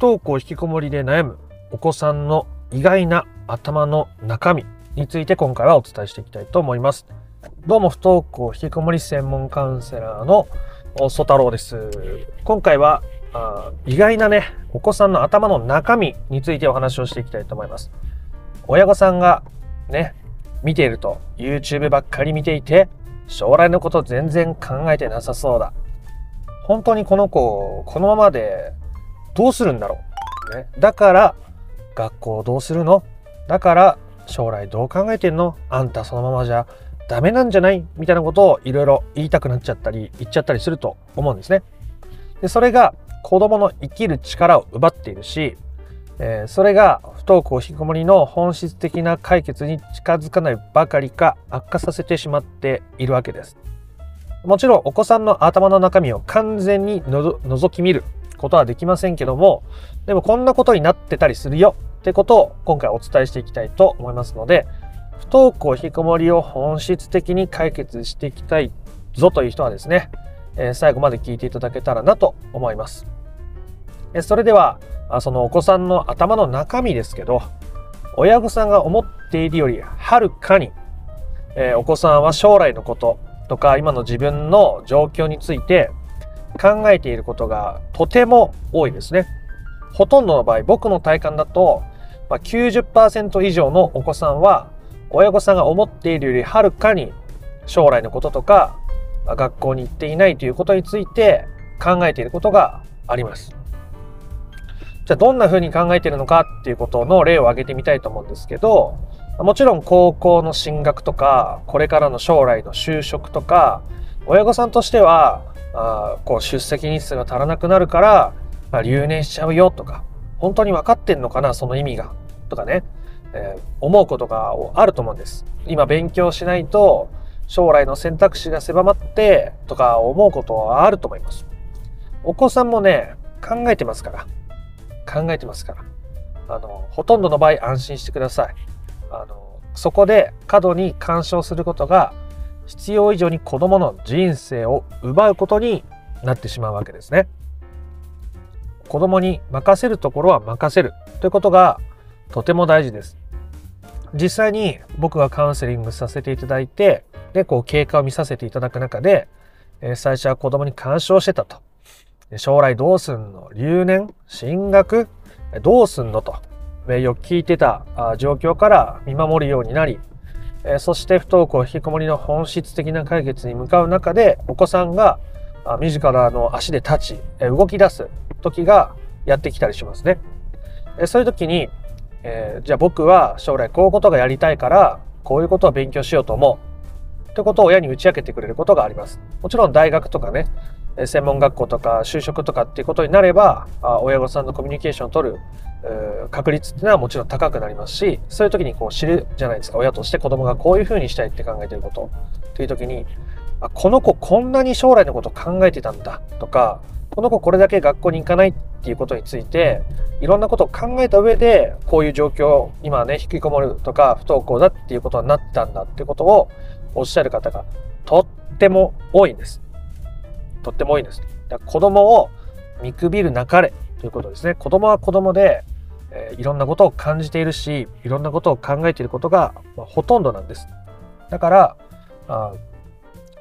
不登校引きこもりで悩むお子さんの意外な頭の中身について今回はお伝えしていきたいと思います。どうも不登校引きこもり専門カウンセラーの曽太郎です。今回はあ意外なね、お子さんの頭の中身についてお話をしていきたいと思います。親御さんがね、見ていると YouTube ばっかり見ていて将来のこと全然考えてなさそうだ。本当にこの子このままでどうするんだろう、ね、だから学校どうするの？だから将来どう考えてんの？あんたそのままじゃダメなんじゃない？みたいなことをいろいろ言いたくなっちゃったり言っちゃったりすると思うんですね。でそれが子供の生きる力を奪っているし、えー、それが不登校引きこもりの本質的な解決に近づかないばかりか悪化させてしまっているわけです。もちろんお子さんの頭の中身を完全にの覗き見る。ことはできませんけどもでもこんなことになってたりするよってことを今回お伝えしていきたいと思いますので不登校引きこもりを本質的に解決していきたいぞという人はですね、え、最後まで聞いていただけたらなと思います。えそれではそのお子さんの頭の中身ですけど親御さんが思っているよりはるかに、え、お子さんは将来のこととか今の自分の状況について考えていることがとても多いですね。ほとんどの場合僕の体感だと、まあ、90%以上のお子さんは親御さんが思っているよりはるかに将来のこととか、まあ、学校に行っていないということについて考えていることがあります。じゃあどんなふうに考えているのかっていうことの例を挙げてみたいと思うんですけどもちろん高校の進学とかこれからの将来の就職とか親御さんとしてはあこう出席日数が足らなくなるから、まあ、留年しちゃうよとか本当に分かってんのかなその意味がとかね、えー、思うことがあると思うんです。今勉強しないと将来の選択肢が狭まってとか思うことはあると思います。お子さんもね考えてますから。考えてますから。あのほとんどの場合安心してください。あのそこで過度に干渉することが必要以上に子供の人生を奪うことになってしまうわけですね。子供に任せるところは任せるということがとても大事です。実際に僕がカウンセリングさせていただいてでこう経過を見させていただく中で、え最初は子供に干渉してたと。将来どうすんの？留年？進学？どうすんの？とよく聞いてた状況から見守るようになり、えそして不登校引きこもりの本質的な解決に向かう中でお子さんが自らの足で立ちえ動き出す時がやってきたりしますね。えそういう時に、えー、じゃあ僕は将来こういうことがやりたいからこういうことを勉強しようと思うってことを親に打ち明けてくれることがあります。もちろん大学とかね専門学校とか就職とかっていうことになれば親御さんのコミュニケーションを取る確率っていうのはもちろん高くなりますしそういう時にこう知るじゃないですか親として子供がこういうふうにしたいって考えてることという時にあこの子こんなに将来のこと考えてたんだとかこの子これだけ学校に行かないっていうことについていろんなことを考えた上でこういう状況今ね引きこもるとか不登校だっていうことになったんだってことをおっしゃる方がとっても多いんです。とっても多いんです。だから子供を見くびるなかれということですね。子供は子供で、えー、いろんなことを感じているし、いろんなことを考えていることが、まあ、ほとんどなんです。だからあ、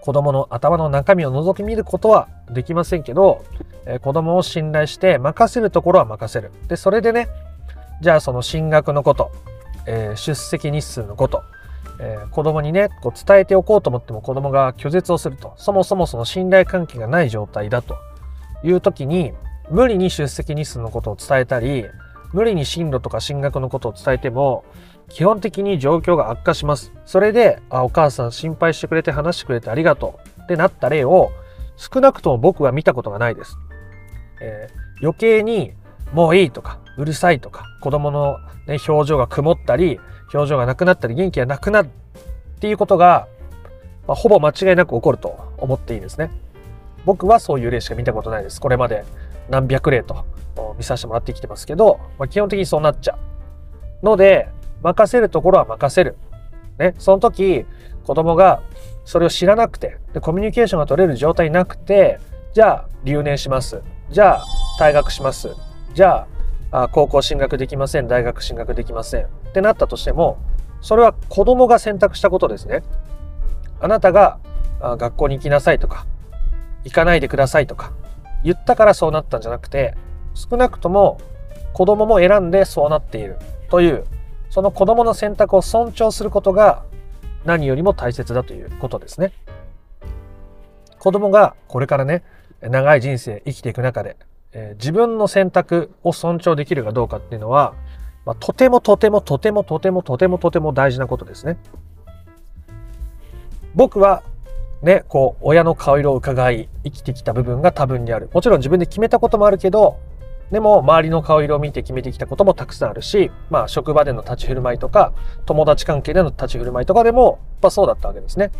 子供の頭の中身を覗き見ることはできませんけど、えー、子供を信頼して任せるところは任せる。で、それでね、じゃあその進学のこと、えー、出席日数のこと、えー、子供にねこう伝えておこうと思っても子供が拒絶をすると。そもそもその信頼関係がない状態だと。いう時に無理に出席日数のことを伝えたり無理に進路とか進学のことを伝えても基本的に状況が悪化します。それであお母さん心配してくれて話してくれてありがとう。ってなった例を少なくとも僕は見たことがないです、えー、余計にもういいとかうるさいとか子供の、ね、表情が曇ったり表情がなくなったり元気がなくなるっていうことが、まあ、ほぼ間違いなく起こると思っていいですね。僕はそういう例しか見たことないです。これまで何百例と見させてもらってきてますけど、まあ、基本的にそうなっちゃう。ので、任せるところは任せる。ね、その時、子供がそれを知らなくてで、コミュニケーションが取れる状態なくて、じゃあ留年します。じゃあ退学します。じゃああ高校進学できません大学進学できませんってなったとしてもそれは子供が選択したことですねあなたがあ学校に行きなさいとか行かないでくださいとか言ったからそうなったんじゃなくて少なくとも子供も選んでそうなっているというその子供の選択を尊重することが何よりも大切だということですね。子供がこれからね長い人生生きていく中で、えー、自分の選択を尊重できるかどうかっていうのは、まあ、とてもとてもとてもとてもとてもとても大事なことですね。僕はね、こう親の顔色を伺い生きてきた部分が多分にある。もちろん自分で決めたこともあるけどでも周りの顔色を見て決めてきたこともたくさんあるし、まあ職場での立ち振る舞いとか、友達関係での立ち振る舞いとかでも、やっぱそうだったわけですね。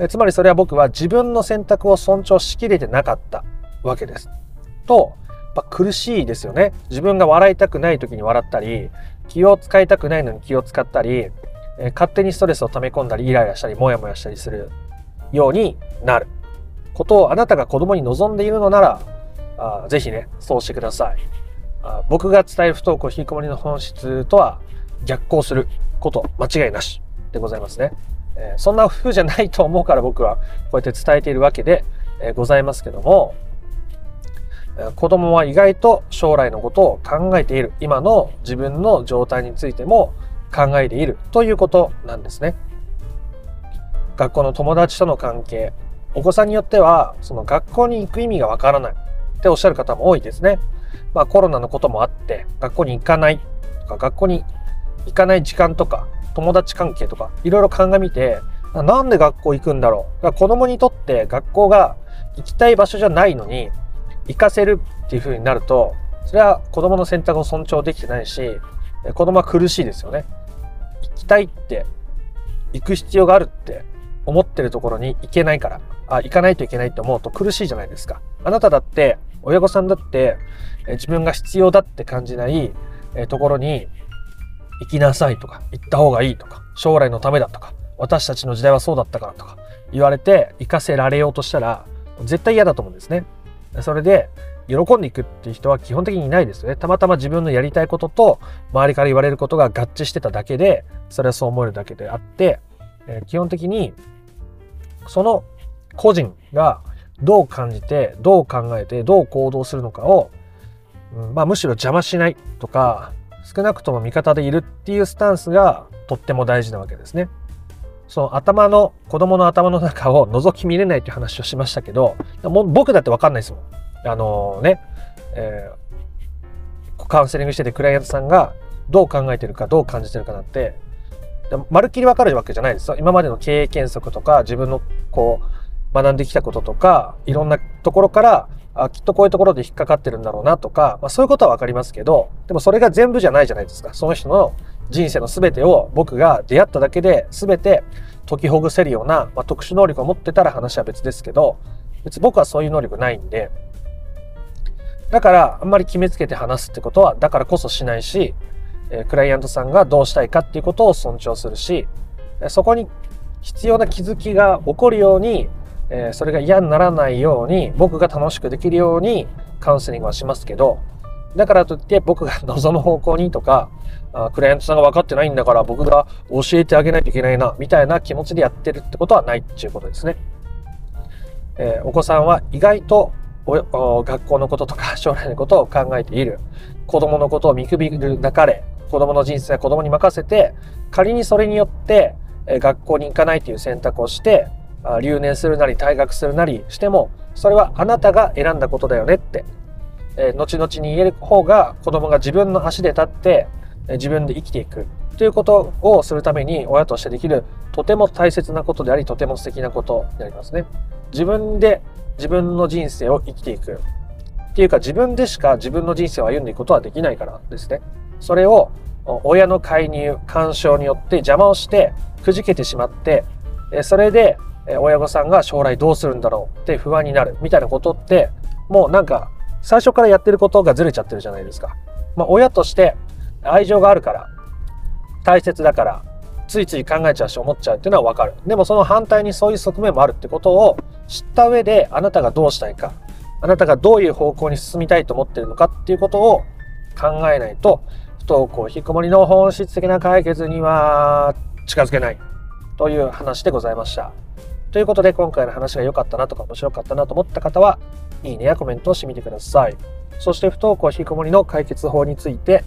えつまりそれは僕は自分の選択を尊重しきれてなかったわけです。と、やっぱ苦しいですよね。自分が笑いたくない時に笑ったり、気を使いたくないのに気を使ったり、え勝手にストレスを溜め込んだり、イライラしたり、モヤモヤしたりするようになることをあなたが子供に望んでいるのなら、あぜひね、そうしてください。あ僕が伝える不登校引きこもりの本質とは逆行すること間違いなしでございますね。えー、そんな風じゃないと思うから僕はこうやって伝えているわけで、えー、ございますけども、子供は意外と将来のことを考えている。今の自分の状態についても考えているということなんですね。学校の友達との関係、お子さんによってはその学校に行く意味がわからない。っておっしゃる方も多いですね。まあコロナのこともあって学校に行かないとか学校に行かない時間とか友達関係とかいろいろ鑑みてなんで学校行くんだろう子供にとって学校が行きたい場所じゃないのに行かせるっていう風になるとそれは子供の選択を尊重できてないし子供は苦しいですよね。行きたいって行く必要があるって思ってるところに行けないからあ行かないといけないって思うと苦しいじゃないですか。あなただって親御さんだって自分が必要だって感じないところに行きなさいとか行った方がいいとか将来のためだとか私たちの時代はそうだったからとか言われて行かせられようとしたら絶対嫌だと思うんですね。それで喜んでいくっていう人は基本的にいないですよね。たまたま自分のやりたいことと周りから言われることが合致してただけでそれはそう思えるだけであって、え基本的にその個人がどう感じてどう考えてどう行動するのかを、うんまあ、むしろ邪魔しないとか少なくとも味方でいるっていうスタンスがとっても大事なわけですね。その頭の子供の頭の中を覗き見れないっていう話をしましたけども僕だって分かんないですもん。あのー、ね、えー、カウンセリングしててクライアントさんがどう考えてるかどう感じてるかなんてまるっきり分かるわけじゃないですよ。今までの経験則とか自分のこう学んできたこととか、いろんなところから、あきっとこういうところで引っかかってるんだろうなとか、まあ、そういうことはわかりますけど、でもそれが全部じゃないじゃないですか。その人の人生の全てを僕が出会っただけで全て解きほぐせるような、まあ、特殊能力を持ってたら話は別ですけど、別に僕はそういう能力ないんで、だからあんまり決めつけて話すってことは、だからこそしないし、えクライアントさんがどうしたいかっていうことを尊重するし、そこに必要な気づきが起こるようにえ、それが嫌にならないように僕が楽しくできるようにカウンセリングはしますけどだからといって僕が望む方向にとかクライアントさんが分かってないんだから僕が教えてあげないといけないなみたいな気持ちでやってるってことはないっていうことですね。えー、お子さんは意外と学校のこととか 将来のことを考えている子供のことを見くびるなかれ子供の人生は子供に任せて仮にそれによってえ学校に行かないという選択をして留年するなり退学するなりしてもそれはあなたが選んだことだよねって、え、後々に言える方が子供が自分の足で立って、え、自分で生きていくということをするために親としてできるとても大切なことでありとても素敵なことでありますね。自分で自分の人生を生きていくっていうか自分でしか自分の人生を歩んでいくことはできないからですね。それを親の介入干渉によって邪魔をしてくじけてしまってそれで親御さんが将来どうするんだろうって不安になるみたいなことってもうなんか最初からやってることがずれちゃってるじゃないですか。まあ、親として愛情があるから大切だからついつい考えちゃうし思っちゃうっていうのはわかる。でもその反対にそういう側面もあるってことを知った上であなたがどうしたいかあなたがどういう方向に進みたいと思ってるのかっていうことを考えないと不登校引きこもりの本質的な解決には近づけないという話でございました。ということで今回の話が良かったなとか面白かったなと思った方はいいねやコメントをしてみてください。そして不登校引きこもりの解決法について、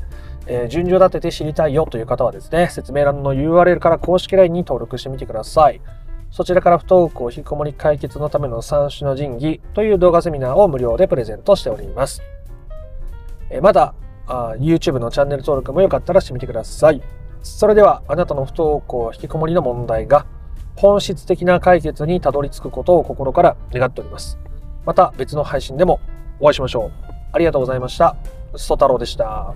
えー、順序立てて知りたいよという方はですね、説明欄の URL から公式 LINE に登録してみてください。そちらから不登校引きこもり解決のための3種の神器という動画セミナーを無料でプレゼントしております。えー、まだあ YouTube のチャンネル登録もよかったらしてみてください。それではあなたの不登校引きこもりの問題が本質的な解決にたどり着くことを心から願っております。また別の配信でもお会いしましょう。ありがとうございました。ソ太郎でした。